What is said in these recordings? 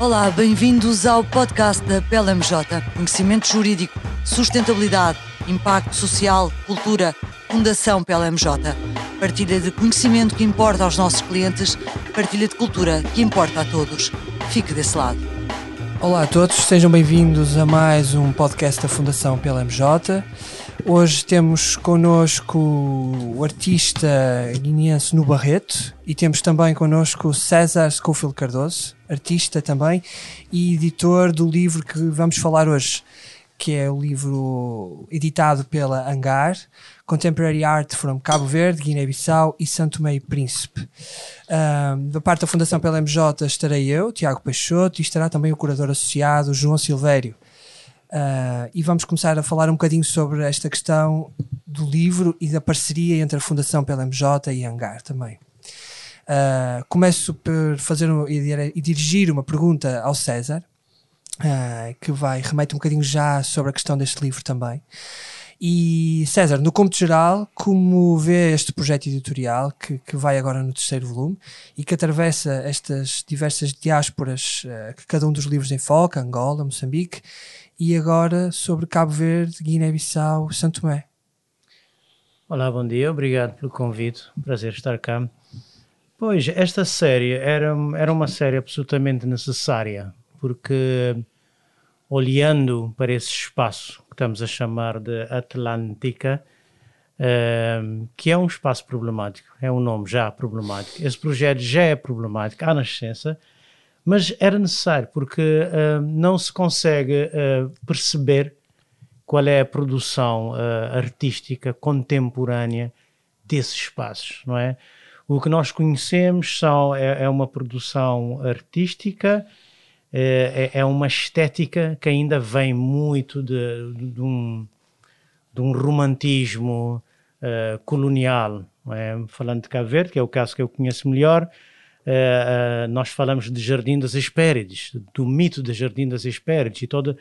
Olá, bem-vindos ao podcast da PLMJ. Conhecimento jurídico, sustentabilidade, impacto social, cultura, Fundação PLMJ. Partilha de conhecimento que importa aos nossos clientes, partilha de cultura que importa a todos. Fique desse lado. Olá a todos, sejam bem-vindos a mais um podcast da Fundação PLMJ. Hoje temos connosco o artista guineense No Barreto e temos também connosco César Scofield Cardoso, artista também e editor do livro que vamos falar hoje, que é o livro editado pela Hangar, Contemporary Art from Cabo Verde, Guiné-Bissau e Santo e Príncipe. Um, da parte da Fundação PLMJ estarei eu, Tiago Peixoto, e estará também o curador associado João Silvério. Uh, e vamos começar a falar um bocadinho sobre esta questão do livro e da parceria entre a Fundação PLMJ e Hangar também. Uh, começo por fazer e dirigir uma pergunta ao César, uh, que vai remete um bocadinho já sobre a questão deste livro também. E César, no cômputo geral, como vê este projeto editorial que, que vai agora no terceiro volume e que atravessa estas diversas diásporas que cada um dos livros enfoca, Angola, Moçambique, e agora sobre Cabo Verde, Guiné-Bissau, Santo Tomé. Olá, bom dia, obrigado pelo convite, prazer estar cá. Pois, esta série era, era uma série absolutamente necessária, porque olhando para esse espaço que estamos a chamar de Atlântica, uh, que é um espaço problemático, é um nome já problemático, esse projeto já é problemático à nascença, mas era necessário porque uh, não se consegue uh, perceber qual é a produção uh, artística contemporânea desses espaços, não é? O que nós conhecemos são, é, é uma produção artística, é, é, uma estética que ainda vem muito de, de, um, de um romantismo colonial, é? falando de Cabo Verde, que é o caso que eu conheço melhor, Uh, uh, nós falamos de Jardim das Hespérides, do mito de Jardim das Hespérides, e toda,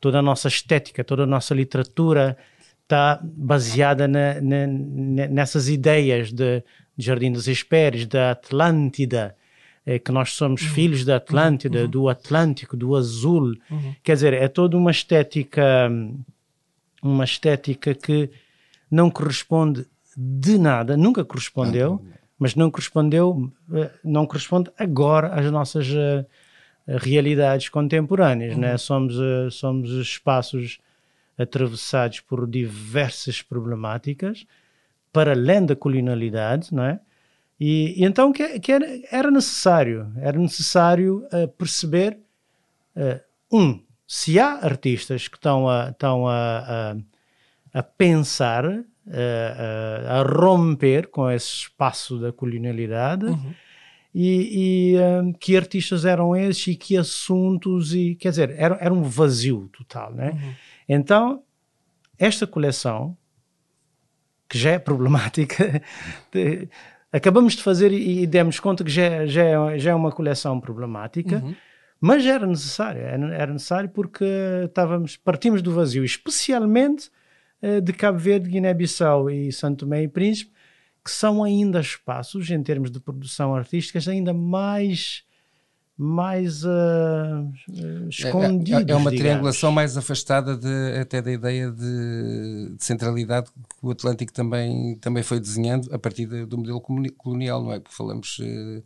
toda a nossa estética, toda a nossa literatura está baseada na, na, nessas ideias de, de, Jardim das Hespérides, da Atlântida, é, que nós somos uhum. filhos da Atlântida, uhum. do Atlântico, do azul. Uhum. Quer dizer, é toda uma estética, uma estética que não corresponde de nada, nunca correspondeu mas não correspondeu, eh, não corresponde agora às nossas uh, realidades contemporâneas, uhum. né? Somos uh, somos espaços atravessados por diversas problemáticas para além da colonialidade, não é? E, e então que, que era, era, necessário, era necessário uh, perceber um se há artistas que estão a, estão a, a, a pensar uh, a romper com esse espaço da colonialidade. Uhum. E, e um, que artistas eram esses e que assuntos e quer dizer era, era um vazio total né uhum. então esta coleção que já é problemática acabamos de fazer e, e, demos conta que já, já, é, já é uma coleção problemática uhum. mas era necessário era, era necessário porque estávamos partimos do vazio especialmente eh, de Cabo Verde, Guiné-Bissau e Santo Tomé e Príncipe, que são ainda espaços, em termos de produção artística, ainda mais mais uh. É, é, é uma digamos. triangulação mais afastada de, até da ideia de, de, centralidade que o Atlântico também, também foi desenhando a partir de, do modelo colonial, não é? Porque falamos uh,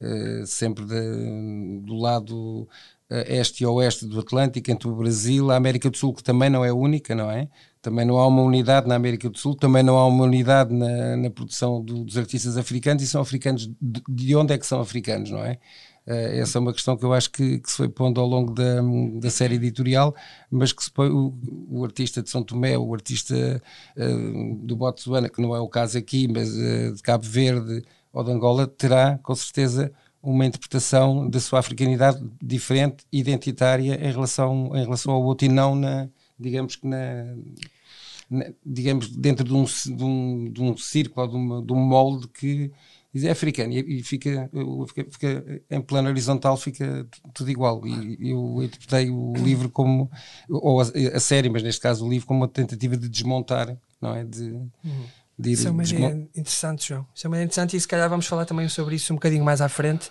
uh, sempre de, do lado este e oeste do Atlântico, entre o Brasil, a América do Sul, que também não é única, não é? Também não há uma unidade na América do Sul, também não há uma unidade na, na produção do, dos artistas africanos e são africanos de, de, onde é que são africanos, não é? Uh, essa é uma questão que eu acho que, que, se foi pondo ao longo da, da série editorial, mas que se põe, o, o, artista de São Tomé, o artista uh, do Botsuana, que não é o caso aqui, mas uh, de Cabo Verde ou de Angola, terá com certeza uma interpretação da sua africanidade diferente, identitária em relação, em relação ao outro e não na, digamos que na, digamos, dentro de um, de um, de um círculo, de, uma, de um molde que é africano e, fica, fica, fica, em plano horizontal fica tudo igual e eu interpretei o livro como ou a, a, série, mas neste caso o livro como uma tentativa de desmontar não é? de, uhum. de ir Isso é uma ideia interessante, João. Isso é uma ideia interessante e se calhar vamos falar também sobre isso um bocadinho mais à frente.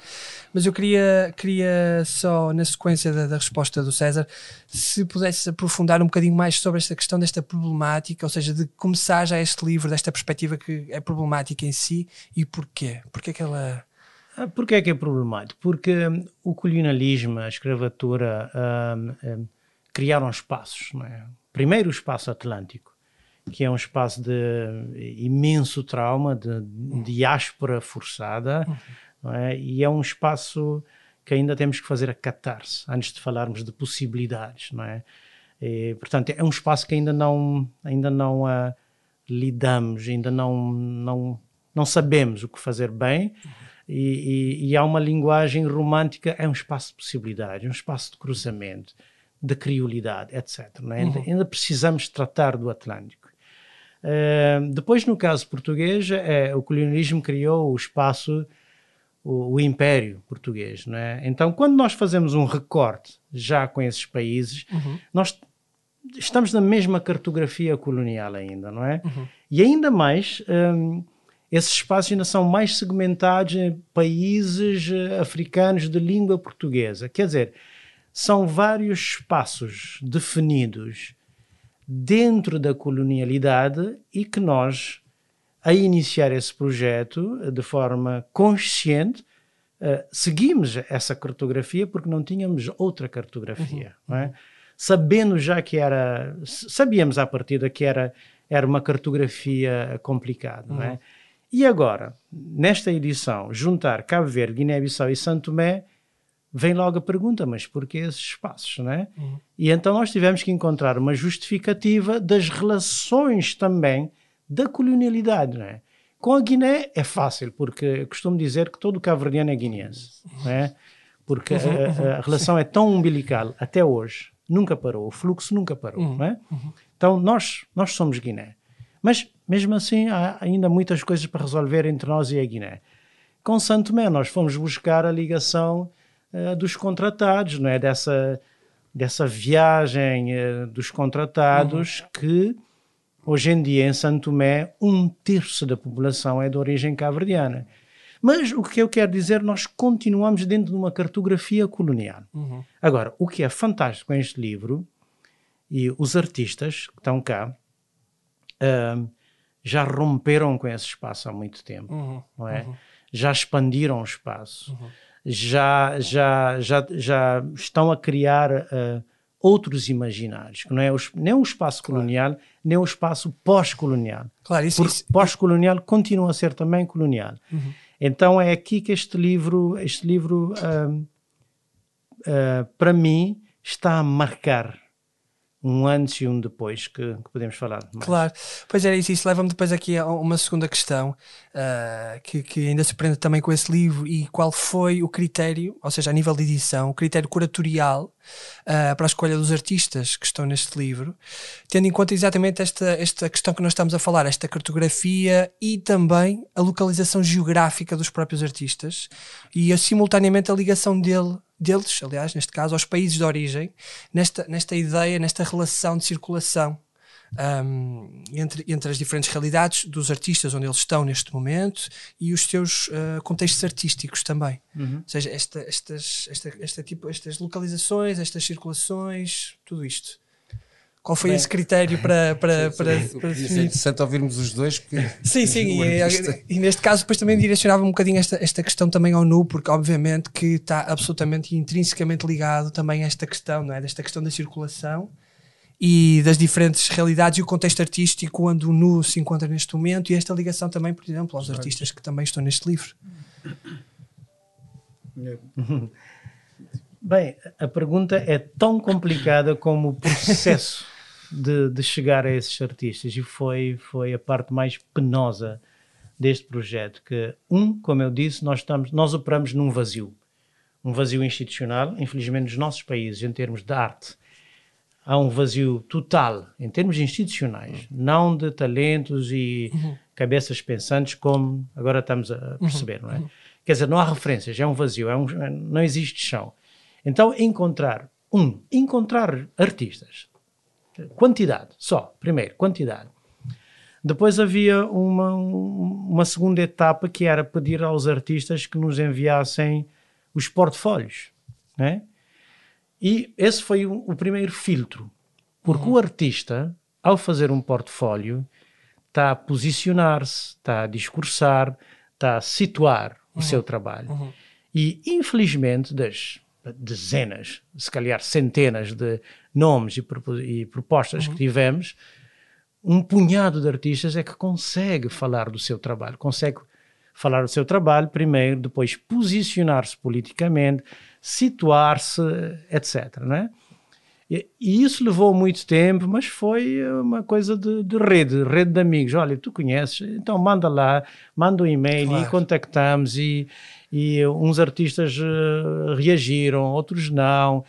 Mas eu queria, queria só, na sequência da, da resposta do César, se pudesse aprofundar um bocadinho mais sobre esta questão desta problemática, ou seja, de começar já este livro desta perspectiva que é problemática em si e porquê? Porquê que ela. Ah, Porquê é que é problemático? Porque hum, o colonialismo, a escravatura, hum, hum, criaram espaços. Não é? Primeiro o espaço atlântico, que é um espaço de imenso trauma, de diáspora forçada, não é? e é um espaço que ainda temos que fazer a catarse, antes de falarmos de possibilidades. Não é? E, portanto, é um espaço que ainda não, ainda não ah, lidamos, ainda não, não, não sabemos o que fazer bem, e, e- e há uma linguagem romântica, é um espaço de possibilidades, um espaço de cruzamento, de criolidade, etc. é? ainda, ainda precisamos tratar do Atlântico. Eh, depois, no caso português, eh, o colonialismo criou o espaço, o, o Império Português. Não é? Então, quando nós fazemos um recorte já com esses países, nós estamos na mesma cartografia colonial ainda, não é? E ainda mais, hum, esses espaços ainda são mais segmentados em países eh, africanos de língua portuguesa. Quer dizer, são vários espaços definidos dentro da colonialidade e que nós, a iniciar esse projeto eh, de forma consciente, eh, seguimos essa cartografia porque não tínhamos outra cartografia, não é? Sabendo já que era, sabíamos à partida que era, era uma cartografia complicada, não é? E agora, nesta edição, juntar Cabo Verde, Guiné-Bissau e Santo Tomé, vem logo a pergunta, mas porquê esses espaços, não é? E então nós tivemos que encontrar uma justificativa das relações também da colonialidade, não é? Com a Guiné é fácil, porque eu costumo dizer que todo cabo-verdiano é guineense, não é? Porque a, a- a relação é tão umbilical até hoje, nunca parou, o fluxo nunca parou, não é? Então nós, nós somos Guiné. Mas mesmo assim há ainda muitas coisas para resolver entre nós e a Guiné. Com Santo Tomé nós fomos buscar a ligação eh, dos contratados, não é? Dessa, dessa viagem eh, dos contratados que hoje em dia em Santo Tomé um terço da população é de origem cabo-verdiana. Mas o que eu quero dizer, nós continuamos dentro de uma cartografia colonial. Agora, o que é fantástico com este livro, e os artistas que estão cá ahm, já romperam com esse espaço há muito tempo, não é? Já expandiram o espaço, já, já, já, já estão a criar ah, outros imaginários, que não é o, nem o espaço colonial, nem o espaço pós-colonial. Claro, isso, Porque pós-colonial continua a ser também colonial. Então é aqui que este livro, este livro ahm, ah, para mim, está a marcar um antes e um depois que, que podemos falar. mais. Claro, pois era isso, isso leva-me depois aqui a uma segunda questão ah, que, que ainda se prende também com esse livro e qual foi o critério, ou seja, a nível de edição, o critério curatorial ah, para a escolha dos artistas que estão neste livro, tendo em conta exatamente esta, esta questão que nós estamos a falar, esta cartografia e também a localização geográfica dos próprios artistas e a, simultaneamente a ligação dele deles, aliás, neste caso, aos países de origem, nesta, nesta ideia, nesta relação de circulação um, entre, entre as diferentes realidades dos artistas onde eles estão neste momento e os seus uh, contextos artísticos também. Ou seja, esta, estas, esta, esta tipo, estas localizações, estas circulações, tudo isto. Qual foi Bem, esse critério para, para, para, para Podia ser definir? interessante ouvirmos os dois, porque Sim, sim, e, artista- e neste caso depois também direcionava um bocadinho esta, esta questão também ao nu, porque obviamente que está absolutamente e intrinsecamente ligado também a esta questão, não é? Desta questão da circulação e das diferentes realidades e o contexto artístico onde o nu se encontra neste momento e esta ligação também, por exemplo, aos artistas que também estão neste livro. Bem, a pergunta é tão complicada como o processo de, de chegar a esses artistas e foi, foi a parte mais penosa deste projeto que um, como eu disse, nós estamos nós operamos num vazio, um vazio institucional, infelizmente nos nossos países em termos de arte há um vazio total em termos institucionais, não de talentos e cabeças pensantes como agora estamos a perceber, não é? Quer dizer, não há referências, é um vazio, é um, não existe chão. Então, encontrar, um, encontrar artistas, quantidade, só, primeiro, quantidade. Depois havia uma, uma segunda etapa que era pedir aos artistas que nos enviassem os portfólios. Né? E esse foi o, o primeiro filtro, porque uhum. o artista, ao fazer um portfólio, está a posicionar-se, está a discursar, está a situar uhum. o seu trabalho. Uhum. E, infelizmente, das dezenas, se calhar centenas de nomes e, propostas que uhum. tivemos, um punhado de artistas é que consegue falar do seu trabalho, consegue falar do seu trabalho primeiro, depois posicionar-se politicamente, situar-se, etc. Né? E, e, isso levou muito tempo, mas foi uma coisa de, de, rede, rede de amigos. Olha, tu conheces, então manda lá, manda um e-mail claro. e contactamos. E, e uns artistas uh, reagiram, outros não.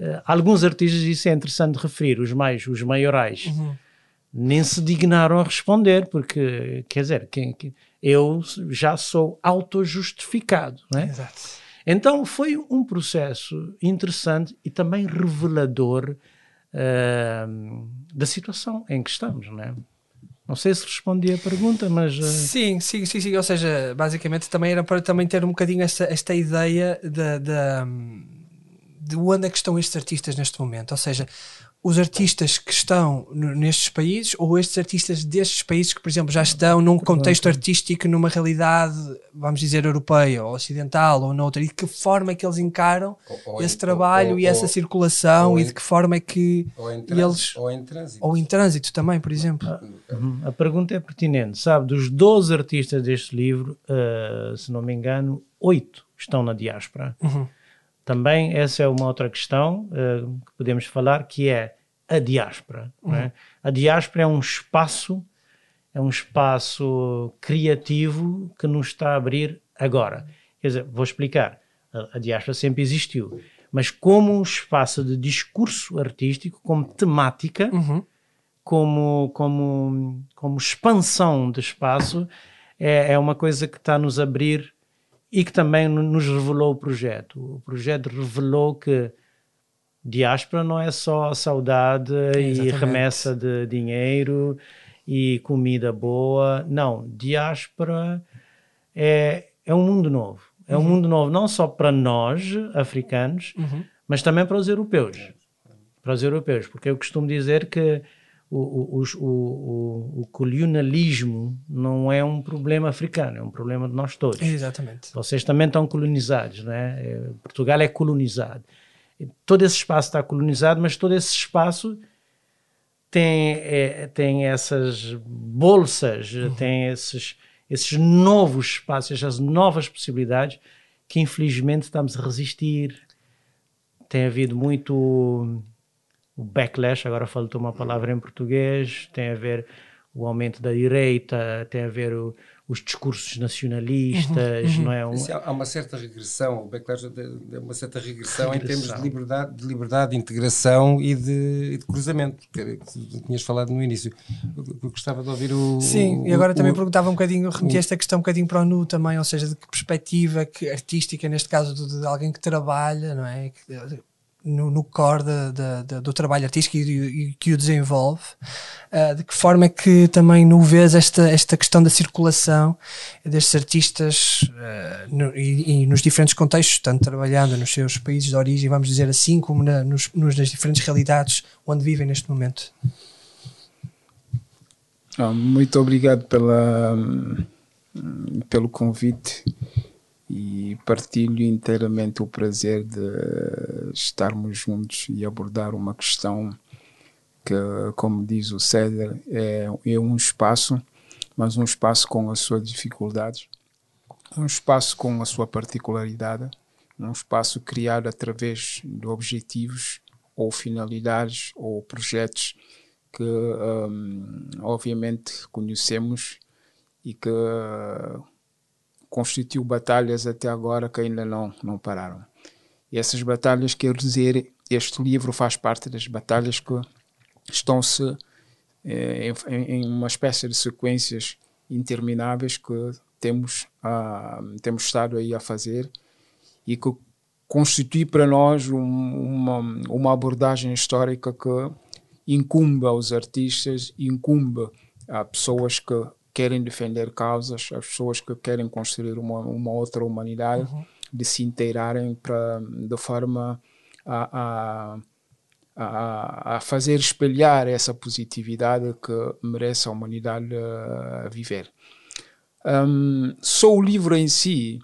Uh, alguns artistas, isso é interessante referir, os mais, os maiorais. Uhum nem se dignaram a responder, porque, quer dizer, quem, quem, eu já sou autojustificado. Não é? Exato. Então foi um processo interessante e também revelador uh, da situação em que estamos, não é? Não sei se respondi a pergunta, mas. Uh... Sim, sim, sim, sim. Ou seja, basicamente também era para também ter um bocadinho esta, esta ideia de, de, de onde é que estão estes artistas neste momento. Ou seja, os artistas que estão nestes países ou estes artistas destes países que, por exemplo, já estão num contexto artístico, numa realidade, vamos dizer, europeia ou ocidental ou noutra, e de que forma é que eles encaram ou, ou esse trabalho ou, e essa circulação e de que forma é que eles. Ou em trânsito. Ou em trânsito também, por exemplo. Uhum. A pergunta é pertinente. Sabe, dos 12 artistas deste livro, uh, se não me engano, oito estão na diáspora. Uhum. Também essa é uma outra questão uh, que podemos falar, que é a diáspora. É? Uhum. É? A diáspora é um espaço, é um espaço criativo que nos está a abrir agora. Quer dizer, vou explicar. A, a diáspora sempre existiu, mas como um espaço de discurso artístico, como temática, uhum. como, como, como expansão de espaço, é, é uma coisa que está a nos abrir e que também nos revelou o projeto. O projeto revelou que diáspora não é só saudade e remessa de dinheiro e comida boa. Não, diáspora é, é um mundo novo. É uhum. um mundo novo não só para nós, africanos, uhum. mas também para os europeus. Para os europeus, porque eu costumo dizer que o, o, o, o, colonialismo não é um problema africano, é um problema de nós todos. Exatamente. Vocês também estão colonizados, né? Portugal é colonizado todo esse espaço está colonizado, mas todo esse espaço tem, é, tem essas bolsas, uhum. tem esses, esses novos espaços, essas novas possibilidades que infelizmente estamos a resistir. Tem havido muito o backlash, agora faltou uma palavra em português, tem a ver o aumento da direita, tem a ver o, os discursos nacionalistas, uhum, não é? Um... Há uma certa regressão, o backlash é uma certa regressão, regressão, em termos de liberdade, de liberdade, de integração e de, e de cruzamento, que tinhas falado no início. Eu gostava de ouvir o. Sim, o, e agora o, também perguntava um bocadinho, remeti esta questão um bocadinho para o NU também, ou seja, de que perspectiva que artística, neste caso de, de alguém que trabalha, não é? Que, no, no core de, de, do trabalho artístico e, e que o desenvolve. Uh, de que forma é que também no vês esta, esta questão da circulação destes artistas uh, no, e, e, nos diferentes contextos, tanto trabalhando nos seus países de origem, vamos dizer assim, como na, nos, nos, nas diferentes realidades onde vivem neste momento? Oh, muito obrigado pela, pelo convite e partilho inteiramente o prazer de estarmos juntos e abordar uma questão que, como diz o César, é, é um espaço, mas um espaço com as suas dificuldades, um espaço com a sua particularidade, um espaço criado através de objetivos ou finalidades ou projetos que, um, obviamente, conhecemos e que constituiu batalhas até agora que ainda não, não pararam. Essas batalhas, quer dizer, este livro faz parte das batalhas que estão-se eh, em, em, uma espécie de sequências intermináveis que temos, ah, temos estado aí a fazer e que constitui para nós um, uma, uma abordagem histórica que incumbe aos artistas, incumbe há pessoas que querem defender causas, as pessoas que querem construir uma, uma outra humanidade, uhum. De se inteirarem para, de forma a, a, a, a, fazer espelhar essa positividade que merece a humanidade uh, viver. Um, só o livro em si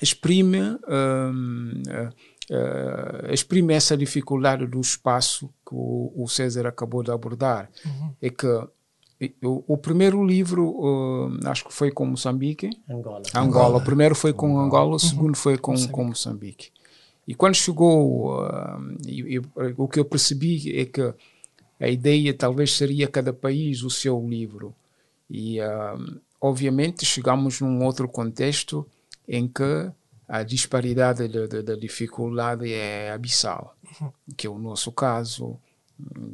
exprime, um, uh, uh, exprime essa dificuldade do espaço que o, o César acabou de abordar. Uhum. É que o, o, primeiro livro, uh, acho que foi com Moçambique. Angola. Angola. O primeiro foi com Angola, Angola o uhum. segundo foi com Moçambique. Com Moçambique. E quando chegou, uh, eu, eu, o que eu percebi é que a ideia talvez seria cada país o seu livro. E, uh, obviamente, chegamos num outro contexto em que a disparidade da dificuldade é abissal, uhum. que é o nosso caso,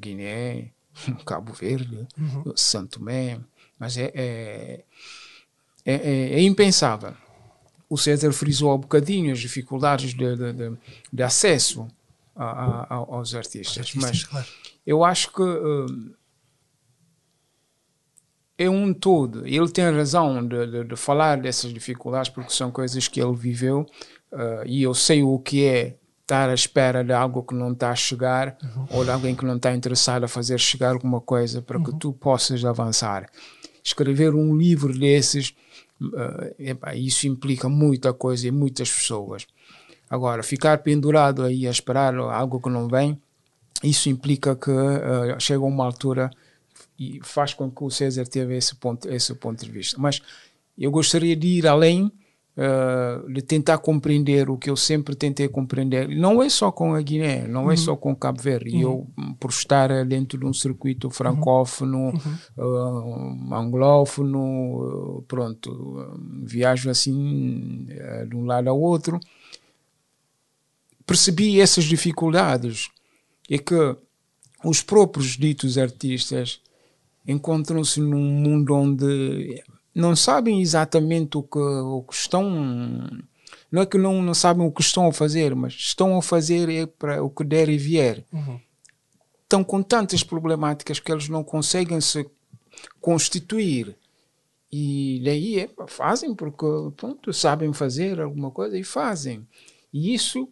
Guiné, Cabo Verde, uhum. Santo Tomé, mas é, é, é, é, impensável. O César frisou há um bocadinho as dificuldades de, de, de, de acesso a, a, aos artistas, artistas mas claro. eu acho que uh, é um todo. Ele tem razão de, de, falar dessas dificuldades porque são coisas que ele viveu uh, e eu sei o que é estar à espera de algo que não está a chegar uhum. ou de alguém que não está interessado a fazer chegar alguma coisa para uhum. que tu possas avançar. Escrever um livro desses, uh, epa, isso implica muita coisa e muitas pessoas. Agora, ficar pendurado aí a esperar algo que não vem, isso implica que uh, chega uma altura e faz com que o César teve esse ponto, esse ponto de vista. Mas eu gostaria de ir além uh, de tentar compreender o que eu sempre tentei compreender. Não é só com a Guiné, não é uhum. é só com Cabo Verde. Uhum. Eu, por estar dentro de um circuito francófono, uhum. uh, anglófono, uh, pronto, viajo assim de um lado ao outro, percebi essas dificuldades. É que os próprios ditos artistas encontram-se num mundo onde não sabem exatamente o que, o que estão. Não é que não, não sabem o que estão a fazer, mas estão a fazer é para o que der e vier. Uhum. Estão com tantas problemáticas que eles não conseguem se constituir. E daí é, fazem porque pronto, sabem fazer alguma coisa e fazem. E isso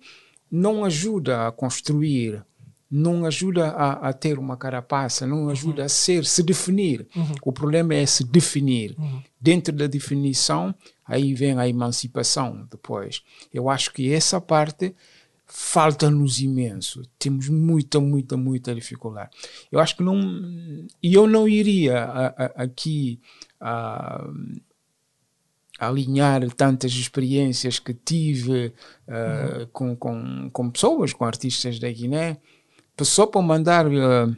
não ajuda a construir não ajuda a, a, ter uma carapaça, não ajuda uhum. a ser, se definir. Uhum. O problema é se definir. Uhum. Dentro da definição, aí vem a emancipação depois. Eu acho que essa parte falta-nos imenso. Temos muita, muita, muita dificuldade. Eu acho que não. E eu não iria a, a, aqui alinhar tantas experiências que tive uh, com, com, com pessoas, com artistas da Guiné só para mandar uh,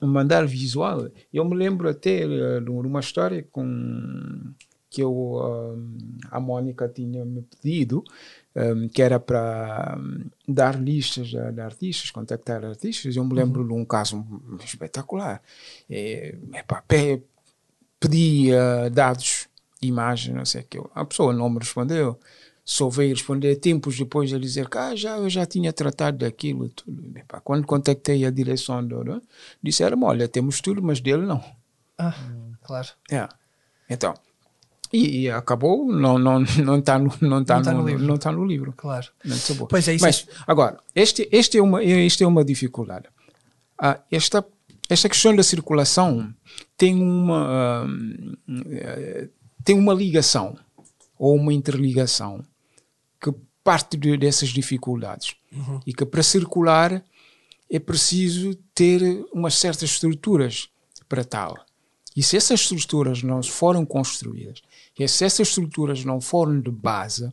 mandar visual. Eu me lembro até uh, de uma história com que eu, uh, a Mônica tinha me pedido, um, que era para dar listas de, de, artistas, contactar artistas. Eu me lembro uhum. de um caso espetacular. É, epa, pedi dados, imagem, não sei o que. A pessoa não me respondeu só veio responder tempos depois de dizer que ah, já, eu já tinha tratado daquilo. Tudo. Quando contactei a direção, do, né, disseram: olha, temos tudo, mas dele não. Ah, claro. É. Então, e, e, acabou, não está não, não tá no, não tá não tá no, no, livro. Não tá no livro. Claro. Não pois é, isso Mas, é... agora, este, este, é uma, este é uma dificuldade. Ah, esta, esta questão da circulação tem uma, uh, tem uma ligação ou uma interligação parte de, dessas dificuldades. Uhum. E que para circular é preciso ter umas certas estruturas para tal. E se essas estruturas não foram construídas, e se essas estruturas não foram de base,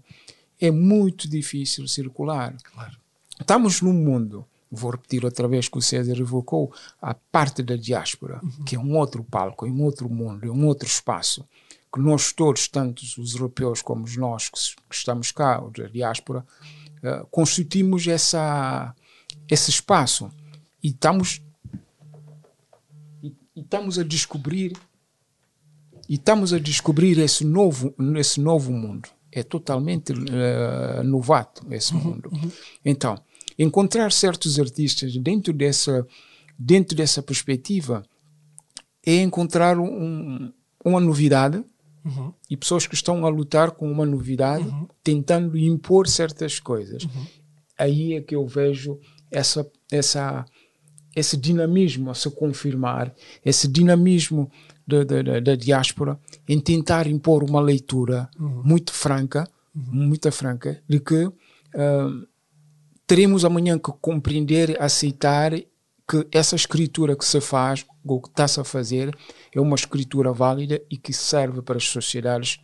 é muito difícil circular. Claro. Estamos num mundo, vou repetir outra vez que o César evocou, a parte da diáspora, uhum. que é um outro palco, é um outro mundo, é um outro espaço que nós todos, tanto os europeus como nós que estamos cá, da diáspora, uh, constituímos essa, esse espaço e estamos, e, e estamos a descobrir e estamos a descobrir esse novo, esse novo mundo. É totalmente uh, novato esse uhum, mundo. Uhum. Então, encontrar certos artistas dentro dessa, dentro dessa perspectiva é encontrar um, uma novidade Uhum. e pessoas que estão a lutar com uma novidade, Uhum. tentando impor certas coisas. Aí é que eu vejo essa, essa, esse dinamismo a se confirmar, esse dinamismo da, da, da- diáspora em tentar impor uma leitura muito franca, muito franca, de que ah, teremos amanhã que compreender, aceitar que essa escritura que se faz, ou que está-se a fazer, é uma escritura válida e que serve para as sociedades,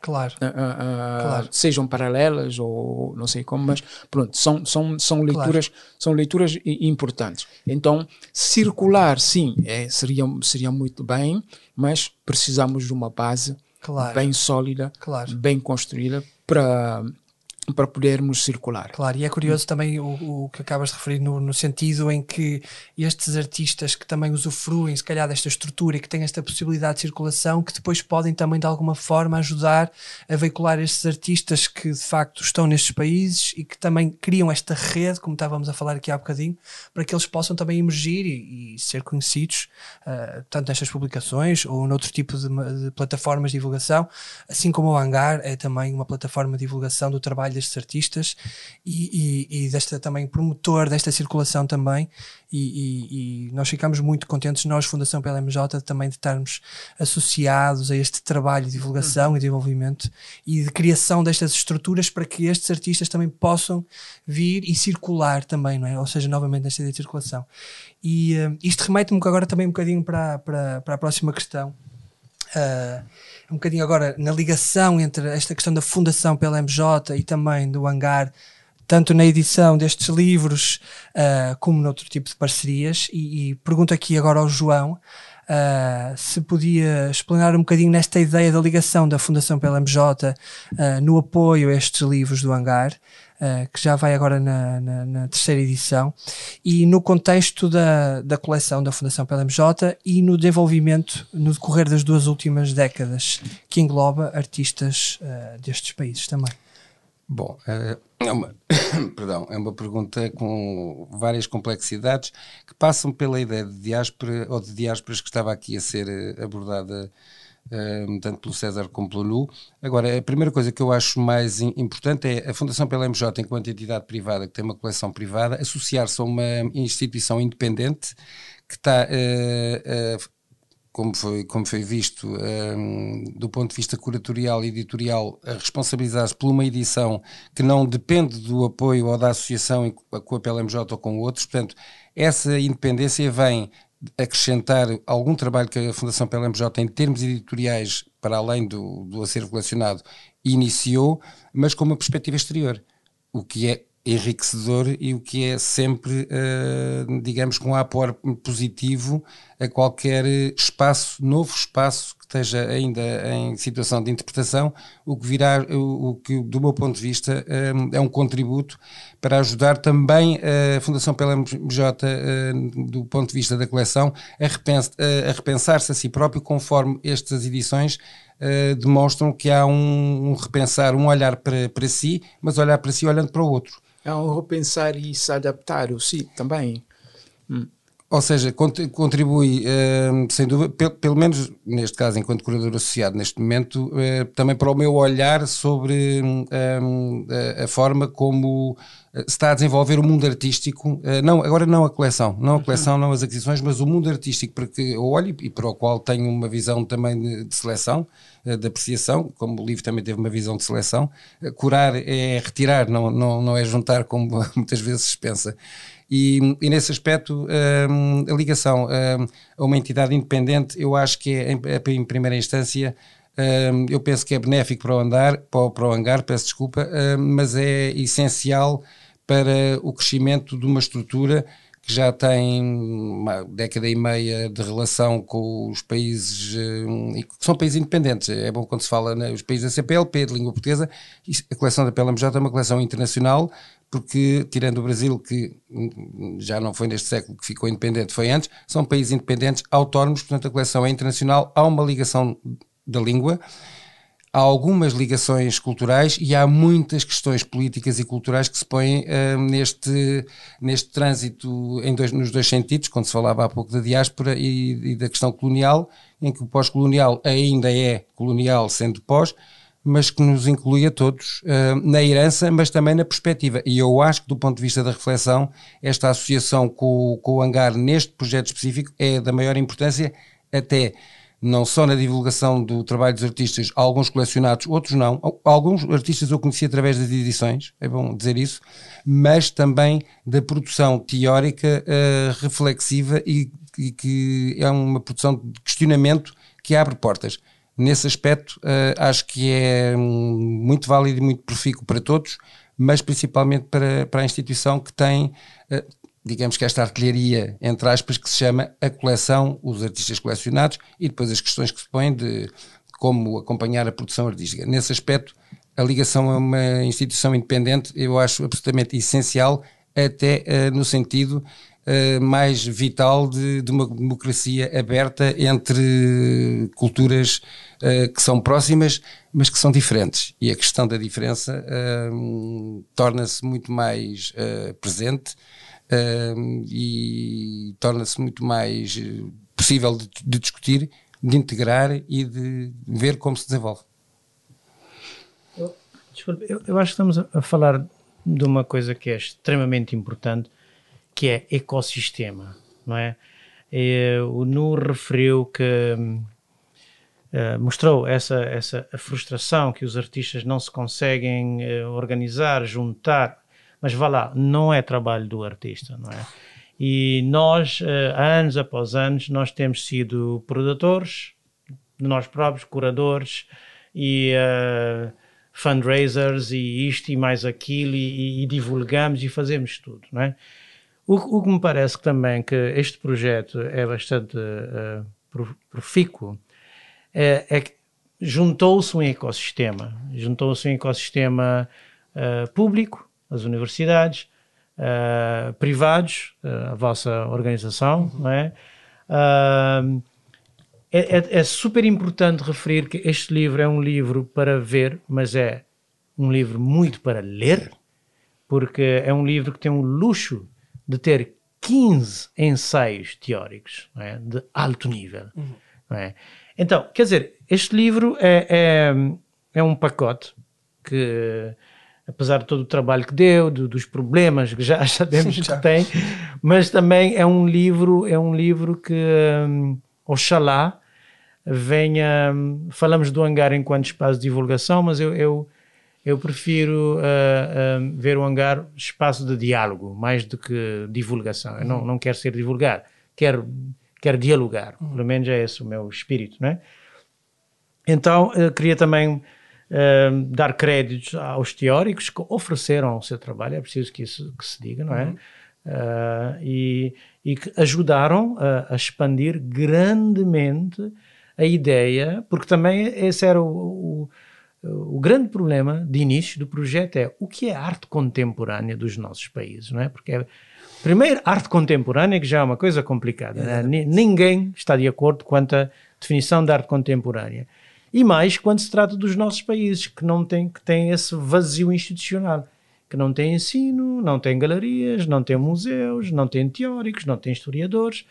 Claro. ah, ah, ah, Claro. sejam paralelas ou não sei como, mas pronto, são, são, são leituras, são leituras importantes. Então, circular, sim, é, seria, seria muito bem, mas precisamos de uma base Claro. bem sólida, Claro. bem construída para, para podermos circular. Claro, e é curioso também o, o que acabas de referir no, no sentido em que estes artistas que também usufruem, se calhar, desta estrutura e que têm esta possibilidade de circulação, que depois podem também de alguma forma ajudar a veicular estes artistas que de facto estão nestes países e que também criam esta rede, como estávamos a falar aqui há bocadinho, para que eles possam também emergir e, e ser conhecidos, ah, tanto nestas publicações ou noutro tipo de, de plataformas de divulgação, assim como o Hangar é também uma plataforma de divulgação do trabalho destes artistas e, e, e desta também promotor desta circulação também e, e- nós ficamos muito contentes nós Fundação PLMJ também de estarmos associados a este trabalho de divulgação e desenvolvimento e de criação destas estruturas para que estes artistas também possam vir e circular também, não é? Ou seja, novamente nesta ideia de circulação. E eh, isto remete-me agora também um bocadinho para, para, para a próxima questão, uh, um bocadinho agora na ligação entre esta questão da fundação pela MJ e também do hangar, tanto na edição destes livros uh, como noutro tipo de parcerias. E, e pergunto aqui agora ao João uh, se podia explanar um bocadinho nesta ideia da ligação da Fundação pela MJ no apoio a estes livros do hangar. Uh, que já vai agora na, na, na, terceira edição, e no contexto da, da coleção da Fundação PLMJ e no desenvolvimento no decorrer das duas últimas décadas, que engloba artistas uh, destes países também. Bom, é uma, perdão, é uma pergunta com várias complexidades que passam pela ideia de diáspora ou de diásporas que estava aqui a ser eh, abordada um, tanto pelo César como pelo Lu. Agora, a primeira coisa que eu acho mais importante é a Fundação pela MJ, enquanto entidade privada que tem uma coleção privada, associar-se a uma instituição independente que está, uh, uh, como, foi, como foi visto, um, do ponto de vista curatorial e editorial, a responsabilizar-se por uma edição que não depende do apoio ou da associação com a PLMJ ou com outros. Portanto, essa independência vem acrescentar algum trabalho que a Fundação PLMJ, em termos editoriais, para além do, do acervo colecionado, iniciou, mas com uma perspectiva exterior, o que é enriquecedor e o que é sempre, uh, digamos, com um apor positivo a qualquer espaço, novo espaço esteja ainda em situação de interpretação, o que virá, o, o que do meu ponto de vista um, é um contributo para ajudar também a Fundação PLMJ uh, do ponto de vista da coleção a repensar-se a si próprio conforme estas edições Uh, demonstram que há um, um, repensar, um olhar para, para si, mas olhar para si olhando para o outro. É um repensar e se adaptar, sim, também. Hum. Ou seja, contribui, uh, sem dúvida, pelo, menos neste caso, enquanto curador associado neste momento, uh, também para o meu olhar sobre um, a forma como se está a desenvolver o mundo artístico, não, agora não a coleção, não a coleção, não as aquisições, mas o mundo artístico para que eu olho e para o qual tenho uma visão também de, de seleção, de apreciação, como o livro também teve uma visão de seleção. Curar é retirar, não, não, não é juntar, como muitas vezes se pensa. E, e nesse aspecto, um, a ligação um, a uma entidade independente, eu acho que é, em, em primeira instância, um, eu penso que é benéfico para o andar, para o, para o hangar, peço desculpa, mas é essencial para o crescimento de uma estrutura que já tem uma década e meia de relação com os países, que são países independentes. É bom quando se fala nos países da CPLP, de língua portuguesa, a coleção da PLMJ é uma coleção internacional, porque, tirando o Brasil, que já não foi neste século que ficou independente, foi antes, são países independentes, autónomos, portanto a coleção é internacional, há uma ligação da língua, há algumas ligações culturais e há muitas questões políticas e culturais que se põem uh, neste, neste trânsito em dois, nos dois sentidos, quando se falava há pouco da diáspora e, e da questão colonial, em que o pós-colonial ainda é colonial sendo pós, mas que nos inclui a todos uh, na herança, mas também na perspectiva. E eu acho que, do ponto de vista da reflexão, esta associação com, com o hangar neste projeto específico é da maior importância, até não só na divulgação do trabalho dos artistas, alguns colecionados, outros não. Alguns artistas eu conheci através das edições, é bom dizer isso, mas também da produção teórica uh, reflexiva e, e, que é uma produção de questionamento que abre portas. Nesse aspecto, uh, acho que é muito válido e muito profícuo para todos, mas principalmente para, para a instituição que tem uh, digamos que esta artilharia, entre aspas, que se chama a coleção, os artistas colecionados e depois as questões que se põem de como acompanhar a produção artística. Nesse aspecto, a ligação a uma instituição independente eu acho absolutamente essencial, até uh, no sentido uh, mais vital de, de, uma democracia aberta entre culturas uh, que são próximas, mas que são diferentes. E a questão da diferença torna-se muito mais presente e torna-se muito mais eh, possível de, de, discutir, de integrar e de ver como se desenvolve. Desculpe, eu, eu acho que estamos a falar de uma coisa que é extremamente importante, que é ecossistema, não é? E, o Nu referiu que uh, mostrou essa, essa frustração que os artistas não se conseguem uh, organizar, juntar mas vá lá, não é trabalho do artista, não é? E nós, uh, anos após anos, nós temos sido produtores nós próprios, curadores e uh, fundraisers e isto e mais aquilo e, e, divulgamos e fazemos tudo, não é? O, o, que me parece também que este projeto é bastante uh, profícuo é, é que juntou-se um ecossistema, juntou-se um ecossistema uh, público, as universidades, uh, privados, uh, a vossa organização, uhum. não é? É, é, é, super importante referir que este livro é um livro para ver, mas é um livro muito para ler, porque é um livro que tem o luxo de ter 15 ensaios teóricos é? de alto nível. Uhum. É? Então, quer dizer, este livro é, é, é um pacote que apesar de todo o trabalho que deu, do, dos problemas que já sabemos Sim, já. que tem, mas também é um livro, é um livro que um, oxalá venha, um, falamos do hangar enquanto espaço de divulgação, mas eu, eu, eu prefiro uh, uh, ver o hangar espaço de diálogo, mais do que divulgação. Eu não, não quero ser divulgado, quero, quero dialogar, uhum. pelo menos é esse o meu espírito, não é? Então, queria também uh, dar créditos aos teóricos que ofereceram o seu trabalho, é preciso que isso que se diga, não é? Uhum. Uh, e, e, que ajudaram a, a, expandir grandemente a ideia, porque também esse era o, o, o, grande problema de início do projeto é o que é arte contemporânea dos nossos países, não é? Porque é, primeiro, arte contemporânea, que já é uma coisa complicada, é. ninguém está de acordo quanto à definição da arte contemporânea. E mais quando se trata dos nossos países, que não têm, que têm esse vazio institucional, que não têm ensino, não têm galerias, não têm museus, não têm teóricos, não têm historiadores,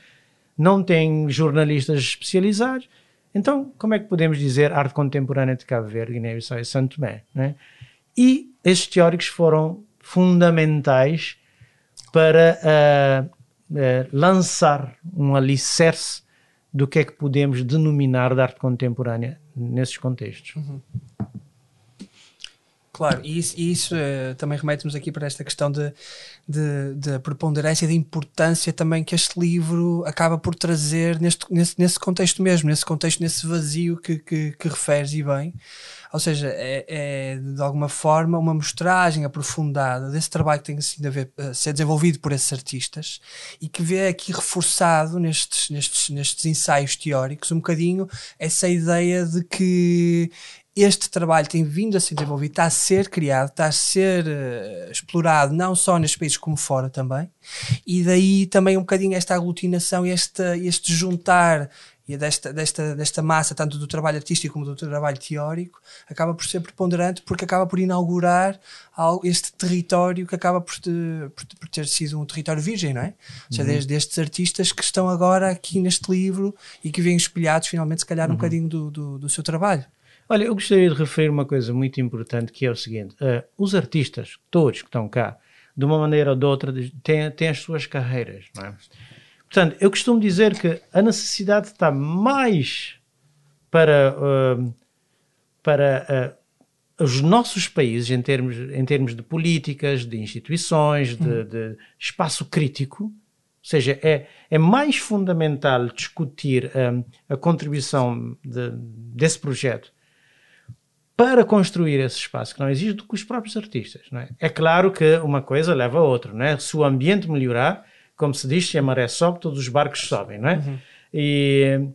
não têm jornalistas especializados. Então, como é que podemos dizer arte contemporânea de Cabo Verde, Guiné-Bissau e Santo Tomé? Né? E esses teóricos foram fundamentais para uh, uh, lançar um alicerce do que é que podemos denominar de arte contemporânea nesses contextos. Uhum. Claro, e isso, e isso uh, também remete-nos aqui para esta questão de, de, de preponderância e de importância também que este livro acaba por trazer neste, nesse, nesse contexto mesmo, nesse contexto, nesse vazio que, que, que referes e bem. Ou seja, é, é, de alguma forma uma mostragem aprofundada desse trabalho que tem sido a ser desenvolvido por esses artistas e que vê aqui reforçado nestes, nestes, nestes ensaios teóricos um bocadinho essa ideia de que este trabalho tem vindo a ser desenvolvido, está a ser criado, está a ser uh, explorado não só nestes países como fora também, e daí também um bocadinho esta aglutinação, este, este juntar e desta, desta, desta massa, tanto do trabalho artístico como do trabalho teórico, acaba por ser preponderante porque acaba por inaugurar este território que acaba por, te, por, ter sido um território virgem, não é? Ou seja, uhum. desde estes artistas que estão agora aqui neste livro e que vêm espelhados finalmente, se calhar, um uhum. bocadinho do, do, do, seu trabalho. Olha, eu gostaria de referir uma coisa muito importante que é o seguinte: uh, os artistas, todos que estão cá, de uma maneira ou de outra, têm, têm as suas carreiras, não é? Portanto, eu costumo dizer que a necessidade está mais para, uh, para uh, os nossos países, em termos, em termos de políticas, de instituições, de, uhum. de espaço crítico. Ou seja, é, é mais fundamental discutir um, a contribuição de, desse projeto para construir esse espaço que não existe do que os próprios artistas. Não é? é claro que uma coisa leva a outra. Não é? Se o ambiente melhorar, como se diz, se a maré sobe, todos os barcos sobem, não é? Uhum. E,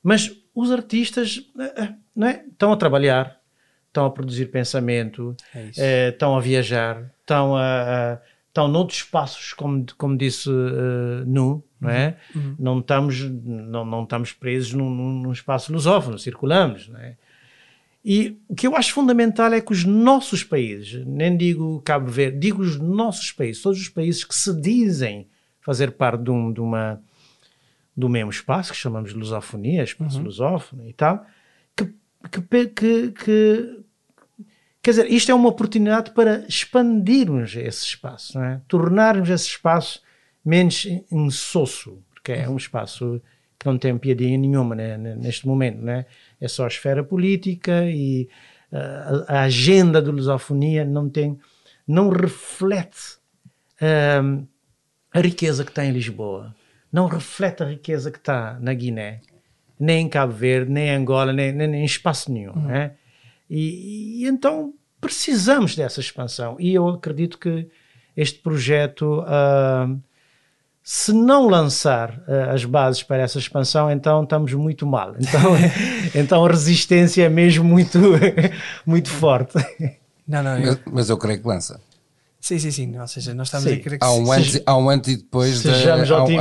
mas os artistas eh, eh, não é? estão a trabalhar, estão a produzir pensamento, é eh, estão a viajar, estão a, a estão noutros espaços, como, como disse uh, Nu, não é? Uhum. uhum. Não, estamos, não, não estamos presos num, num espaço lusófono, circulamos, não é? E o que eu acho fundamental é que os nossos países, nem digo Cabo Verde, digo os nossos países, todos os países que se dizem fazer parte de, um, de uma do mesmo espaço, que chamamos de lusofonia, espaço uhum. lusófono e tal, que, que, que, que, quer dizer, isto é uma oportunidade para expandirmos esse espaço, não é? tornarmos esse espaço menos insosso, porque é um espaço que não tem piadinha nenhuma né, neste momento, né? é só a esfera política e uh, a agenda da lusofonia não tem, não reflete uh, a riqueza que está em Lisboa não reflete a riqueza que está na Guiné, nem em Cabo Verde, nem em Angola, nem, nem, nem em espaço nenhum. Uhum. Né? E, e, então precisamos dessa expansão. E eu acredito que este projeto, uh, se não lançar uh, as bases para essa expansão, então estamos muito mal. Então, então a resistência é mesmo muito, muito forte. Não, não, eu... mas, mas eu creio que lança. Sim, sim, sim. Ou seja, nós estamos sim. a querer que há um, antes, há um antes e depois Sejamos há, um,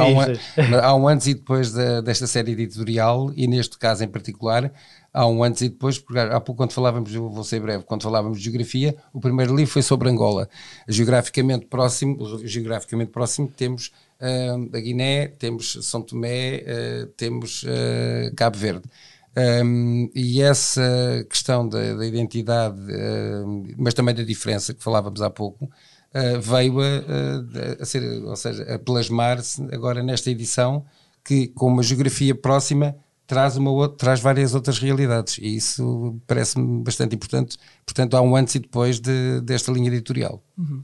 há um antes e depois desta série editorial e neste caso em particular há um antes e depois, porque há pouco quando falávamos, eu vou ser breve, quando falávamos de geografia, o primeiro livro foi sobre Angola. Geograficamente próximo, geograficamente próximo temos uh, a Guiné, temos São Tomé, uh, temos uh, Cabo Verde. Um, e essa questão da, da identidade, mas também da diferença que falávamos há pouco, uh, veio a, a, ser, ou seja, a plasmar-se agora nesta edição, que com uma geografia próxima traz, uma outra, traz várias outras realidades. E isso parece-me bastante importante. Portanto, há um antes e depois de, desta linha editorial. Uhum.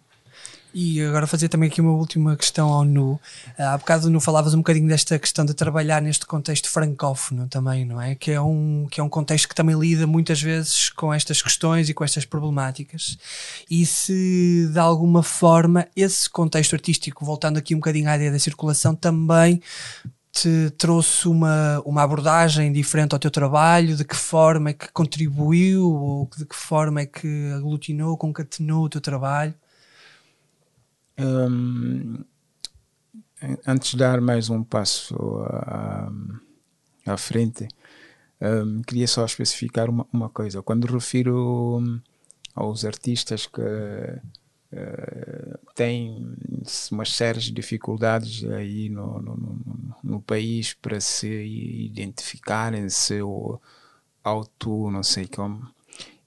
E agora fazer também aqui uma última questão ao Nu. Ah, há bocado Nu falavas um bocadinho desta questão de trabalhar neste contexto francófono também, não é? Que é um, que é um contexto que também lida muitas vezes com estas questões e com estas problemáticas. E se de alguma forma esse contexto artístico, voltando aqui um bocadinho à ideia da circulação, também te trouxe uma, uma abordagem diferente ao teu trabalho, de que forma é que contribuiu ou de que forma é que aglutinou, concatenou o teu trabalho? Um, antes de dar mais um passo à, à frente, um, queria só especificar uma, uma, coisa. Quando refiro aos artistas que uh, têm umas sérias dificuldades aí no, no, no, no país para se identificarem, se auto, não sei como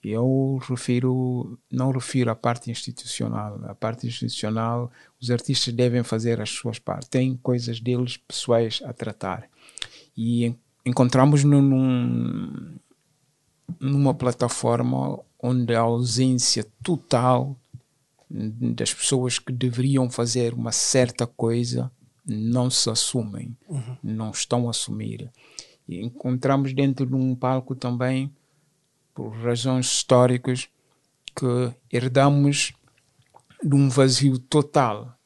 eu refiro, não refiro à parte institucional. A parte institucional, os artistas devem fazer as suas partes. Tem coisas deles pessoais a tratar. E encontramos num, numa plataforma onde a ausência total das pessoas que deveriam fazer uma certa coisa não se assumem, uhum. não estão a assumir. E encontramos dentro de um palco também por razões históricas que herdamos de um vazio total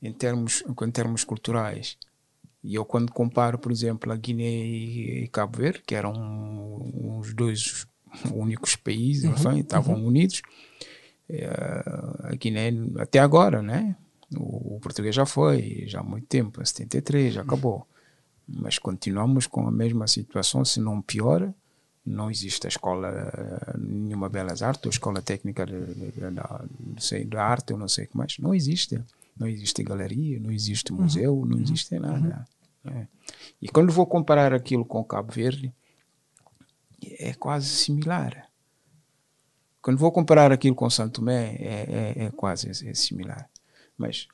em termos, em termos culturais. E eu quando comparo, por exemplo, a Guiné e Cabo Verde, que eram os dois únicos países, uhum, enfim, estavam uhum. unidos, é, a Guiné até agora, né? O, o, português já foi, já há muito tempo, em 73, já acabou. mas continuamos com a mesma situação, se não pior. Não existe a escola, nenhuma Belas Artes, ou escola técnica de, de, de, não sei, de arte, ou não sei o que mais. Não existe. Não existe galeria, não existe museu, uhum. não existe nada. Uhum. É. E quando vou comparar aquilo com Cabo Verde, é quase similar. Quando vou comparar aquilo com Santo Tomé, é, é, é quase é similar. Mas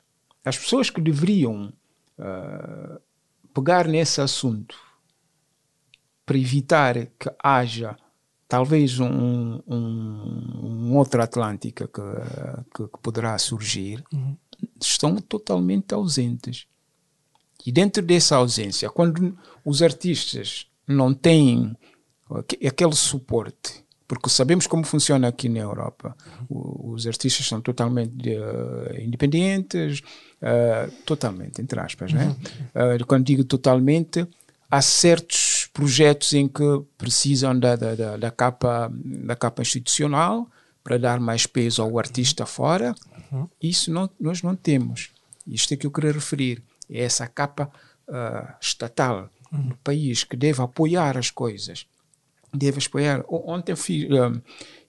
as pessoas que deveriam uh, pegar nesse assunto para evitar que haja talvez um, um, um outro Atlântica que, que, que poderá surgir, uhum. estão totalmente ausentes. E dentro dessa ausência, quando os artistas não têm aquele suporte porque sabemos como funciona aqui na Europa. os artistas são totalmente uh, independentes, uh, totalmente, entre aspas. Né? Uh, quando digo totalmente, há certos projetos em que precisam da, da, da, capa, da capa institucional para dar mais peso ao artista fora. Isso não, nós não temos. Isto é que eu queria referir. É essa capa estatal do país que deve apoiar as coisas Devo apoiar. Ontem eu fiz. Um,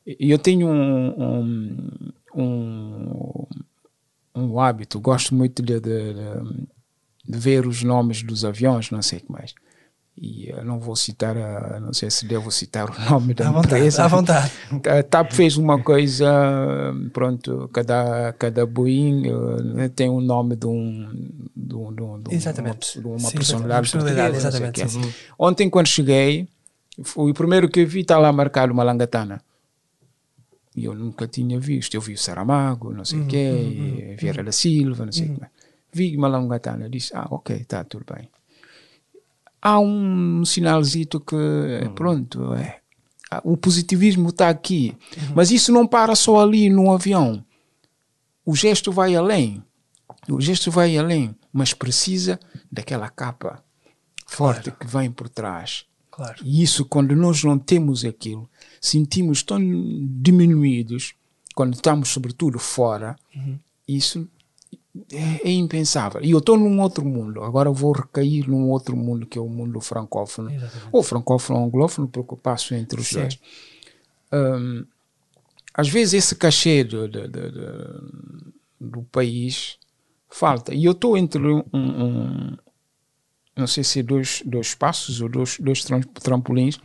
eu tenho um, um, um, um, hábito, gosto muito de, de, de, ver os nomes dos aviões, não sei o que mais. E eu não vou citar, a, não sei se devo citar o nome da à empresa. à vontade. A TAP fez uma coisa, pronto, cada, cada Boeing uh, tem o um nome de um. De um, de um exatamente. De uma, de uma Sim, personalidade. personalidade exatamente. Ontem, quando cheguei foi o primeiro que eu vi está lá marcado uma langatana. E eu nunca tinha visto. Eu vi o Saramago, não sei o uhum, quê, uhum, uhum, Vieira da Silva, não sei o uhum. que Vi uma langatana. Disse, ah, ok, está tudo bem. Há um sinalzito que, uhum. pronto, é, o positivismo está aqui. Uhum. Mas isso não para só ali no avião. O gesto vai além. O gesto vai além, mas precisa daquela capa forte claro. que vem por trás Claro. E isso, quando nós não temos aquilo, sentimos tão diminuídos, quando estamos, sobretudo, fora, uhum. isso é, é, impensável. E eu estou num outro mundo, agora vou recair num outro mundo, que é o mundo francófono. Exatamente. Ou francófono ou anglófono, porque eu passo entre os dois. Um, às vezes esse cachê do, do, do, do país falta. E eu estou entre um, um, não sei se é dois, dois passos ou dois, dois trampolins,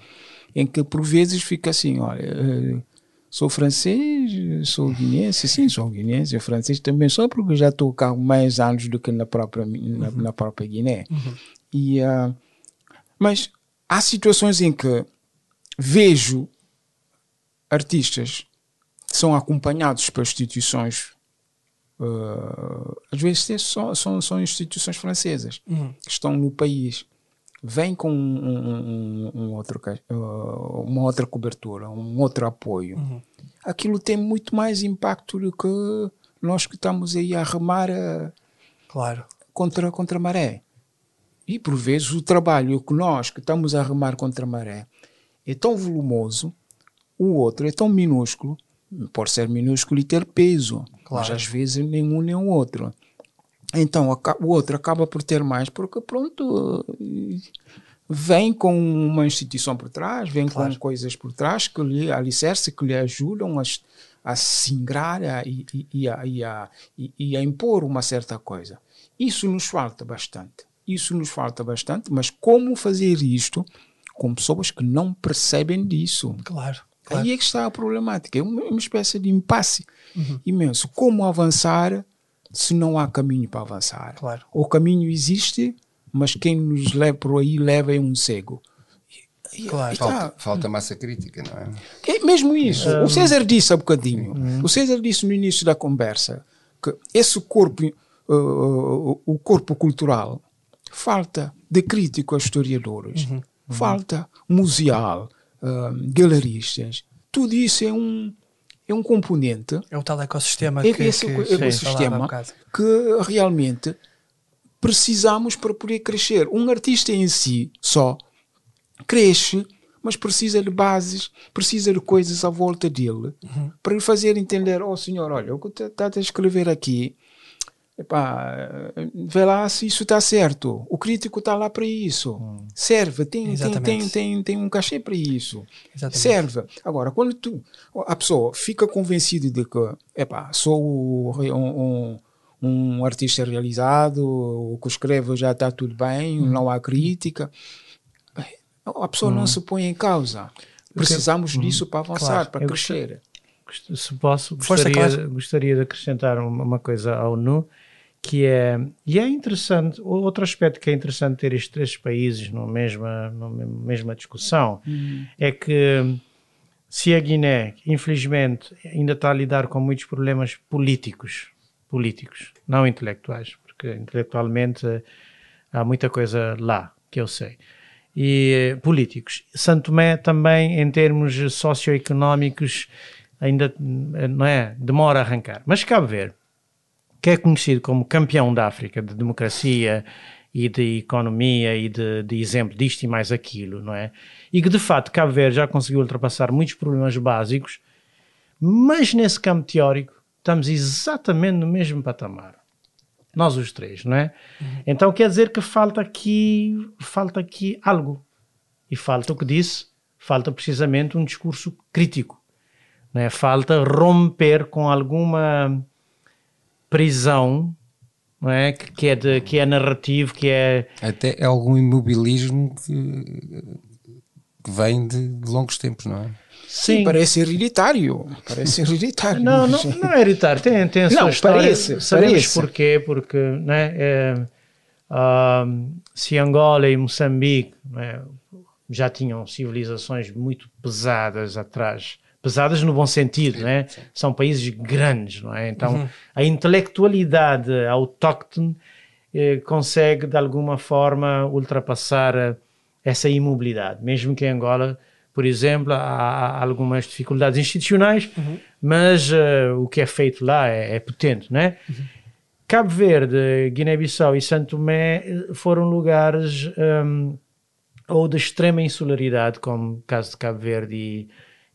em que por vezes fica assim, olha, eh, sou francês, sou guineense, sim, sou guineense, francês também sou, porque já estou cá mais anos do que na própria, na, uhum. na própria Guiné. Uhum. E, uh, mas há situações em que vejo artistas que são acompanhados por instituições Uh, às vezes são, são, são instituições francesas uhum. que estão no país vêm com um, um, um outro, uh, uma outra cobertura, um outro apoio. Uhum. Aquilo tem muito mais impacto do que nós que estamos aí a remar a, claro. contra, contra a maré. E por vezes o trabalho que nós que estamos a remar contra a maré é tão volumoso, o outro é tão minúsculo pode ser minúsculo e ter peso, claro. mas às vezes nenhum nem o outro. Então o outro acaba por ter mais porque pronto vem com uma instituição por trás, vem claro. com coisas por trás que lhe alicerce, que lhe ajudam a, a singrar a, e, e, a, e, a, e a impor uma certa coisa. Isso nos falta bastante. Isso nos falta bastante, mas como fazer isto com pessoas que não percebem disso? Claro. Claro. Aí é que está a problemática. É uma, uma espécie de impasse uhum. imenso. Como avançar se não há caminho para avançar? Claro. O caminho existe, mas quem nos leva por aí leva é um cego. Claro. Falta, falta, massa crítica, não é? É mesmo isso. Um... O César disse há bocadinho, uhum. o César disse no início da conversa, que esse corpo, uh, o corpo cultural, falta de crítico a historiadores, uhum. falta museal, galeristas, tudo isso é um, é um componente. É o tal ecossistema é que, esse que, ecossistema que realmente precisamos para poder crescer. Um artista em si só cresce, mas precisa de bases, precisa de coisas à volta dele uhum. para lhe fazer entender: oh senhor, olha, o que está a escrever aqui epá, vê lá se isso está certo. O crítico está lá para isso. Hum. Serve, tem, tem, tem, tem, tem um cachê para isso. Exatamente. Serve. Agora, quando tu, a pessoa fica convencida de que epá, sou um, um, um artista realizado, o que escrevo já está tudo bem, Hum. não há crítica, a pessoa não se põe em causa. Precisamos disso para avançar, Hum. Claro, para crescer. Gost- Se posso, gostaria, gostaria de acrescentar uma coisa ao NU, que é, e é interessante, outro aspecto que é interessante ter estes três países na mesma, na mesma discussão, é que se a Guiné, infelizmente, ainda está a lidar com muitos problemas políticos, políticos, não intelectuais, porque intelectualmente eh, há muita coisa lá, que eu sei. E eh, políticos. Santo Tomé também, em termos socioeconómicos, ainda eh, não é, demora a arrancar. Mas Cabo Verde, que é conhecido como campeão da África de democracia e de economia e de, de exemplo disto e mais aquilo, não é? E que de facto Cabo Verde já conseguiu ultrapassar muitos problemas básicos, mas nesse campo teórico estamos exatamente no mesmo patamar. Nós os três, não é? Então quer dizer que falta aqui, falta aqui algo. E falta o que disse, falta precisamente um discurso crítico. Não é? Falta romper com alguma prisão não é? que, que é de, que é narrativo, que é Até é algum imobilismo que, que vem de, de longos tempos, não é? sim. Parece hereditário. Parece hereditário. Não, não, não é hereditário, tem, tem a sua Não, história. parece, Sabemos parece. porquê, porque né, é, ah, se Angola e Moçambique né, já tinham civilizações muito pesadas atrás, pesadas no bom sentido, né? são países grandes, não é? Então a intelectualidade autóctone eh, consegue de alguma forma ultrapassar eh, essa imobilidade, mesmo que em Angola, por exemplo, há, há algumas dificuldades institucionais, mas eh, o que é feito lá é, é potente, né? Cabo Verde, Guiné-Bissau e Santo Tomé eh, foram lugares hum, ou de extrema insularidade, como o caso de Cabo Verde e,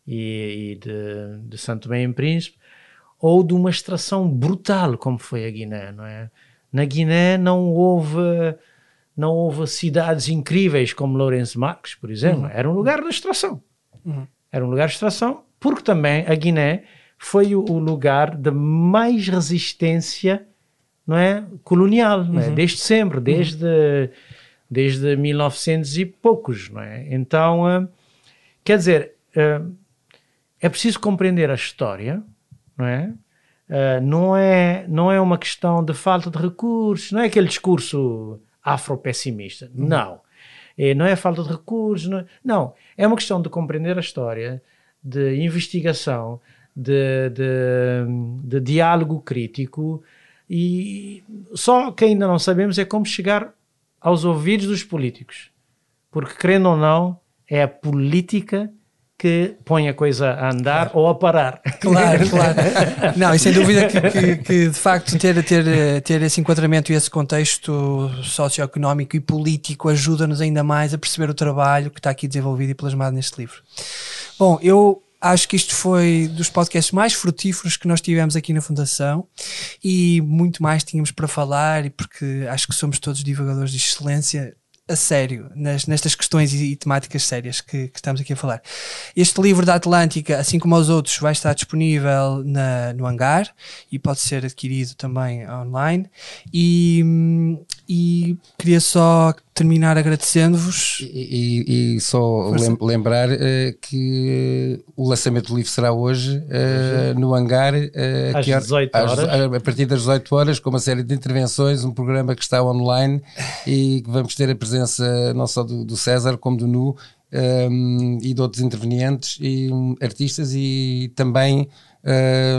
e, e de, de Santo Tomé em Príncipe, ou de uma extração brutal, como foi a Guiné, não é? Na Guiné não houve não houve cidades incríveis como Lourenço Marques, por exemplo. Era um lugar de extração. Era um lugar de extração, porque também a Guiné foi o, o lugar de mais resistência não é, colonial, não é? desde sempre, desde, desde 1900 e poucos. Não é? Então, ah, quer dizer, ah, é preciso compreender a história, não é? Ah, não é? Não é uma questão de falta de recursos, não é aquele discurso afro-pessimista. Não. É, não é falta de recursos, não é, não. É uma questão de compreender a história, de investigação, de, de, de diálogo crítico e só que ainda não sabemos é como chegar aos ouvidos dos políticos. Porque, querendo ou não, é a política que põe a coisa a andar ou a parar. Claro, claro. Não, e sem dúvida que, que- que, de facto ter, ter, ter esse enquadramento e esse contexto socioeconómico e político ajuda-nos ainda mais a perceber o trabalho que está aqui desenvolvido e plasmado neste livro. Bom, eu acho que isto foi dos podcasts mais frutíferos que nós tivemos aqui na Fundação e muito mais tínhamos para falar, porque acho que somos todos divulgadores de excelência a sério nas- nestas questões e, e temáticas sérias que, que estamos aqui a falar. Este livro da Atlântica, assim como os outros, vai estar disponível na- no hangar e pode ser adquirido também online. E, hum, e queria só terminar agradecendo-vos. E, e- e só lem- lembrar eh, que eh, o lançamento do livro será hoje eh, no hangar eh, Às que hora- 18 às- horas. a partir das 18 horas, com uma série de intervenções, um programa que está online e que vamos ter a presença não só do, do César como do Nu ehm, e de outros intervenientes e hum, artistas e também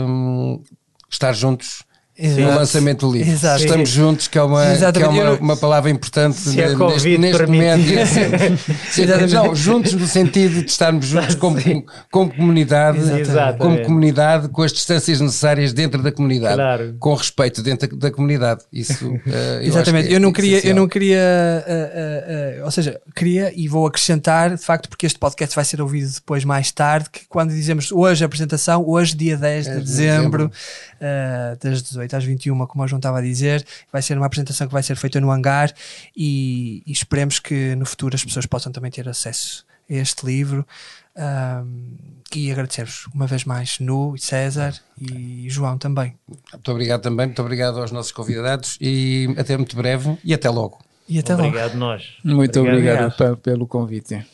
hum, estar juntos. Exato. No lançamento do livro. Exato. Estamos juntos, que é uma, que é uma, uma palavra importante Se a neste, neste momento. Não, juntos no sentido de estarmos juntos como, como comunidade, Exatamente. como comunidade, com as distâncias necessárias dentro da comunidade, Claro. com respeito dentro da, da comunidade. Isso, eh, eu Exatamente, é eu não queria, eu não queria, ah, ah, ou seja, queria e vou acrescentar, de facto, porque este podcast vai ser ouvido depois mais tarde, que quando dizemos hoje a apresentação, hoje dia 10 de É de dezembro, dezembro. das 18 18 às 21, como o João estava a dizer. Vai ser uma apresentação que vai ser feita no hangar e, e esperemos que no futuro as pessoas possam também ter acesso a este livro. Um, e agradecer-vos uma vez mais, Nu, César e João também. Muito obrigado também, muito obrigado aos nossos convidados e até muito breve e até logo. E até Obrigado logo. nós. Muito Obrigado. obrigado, pe- pelo convite.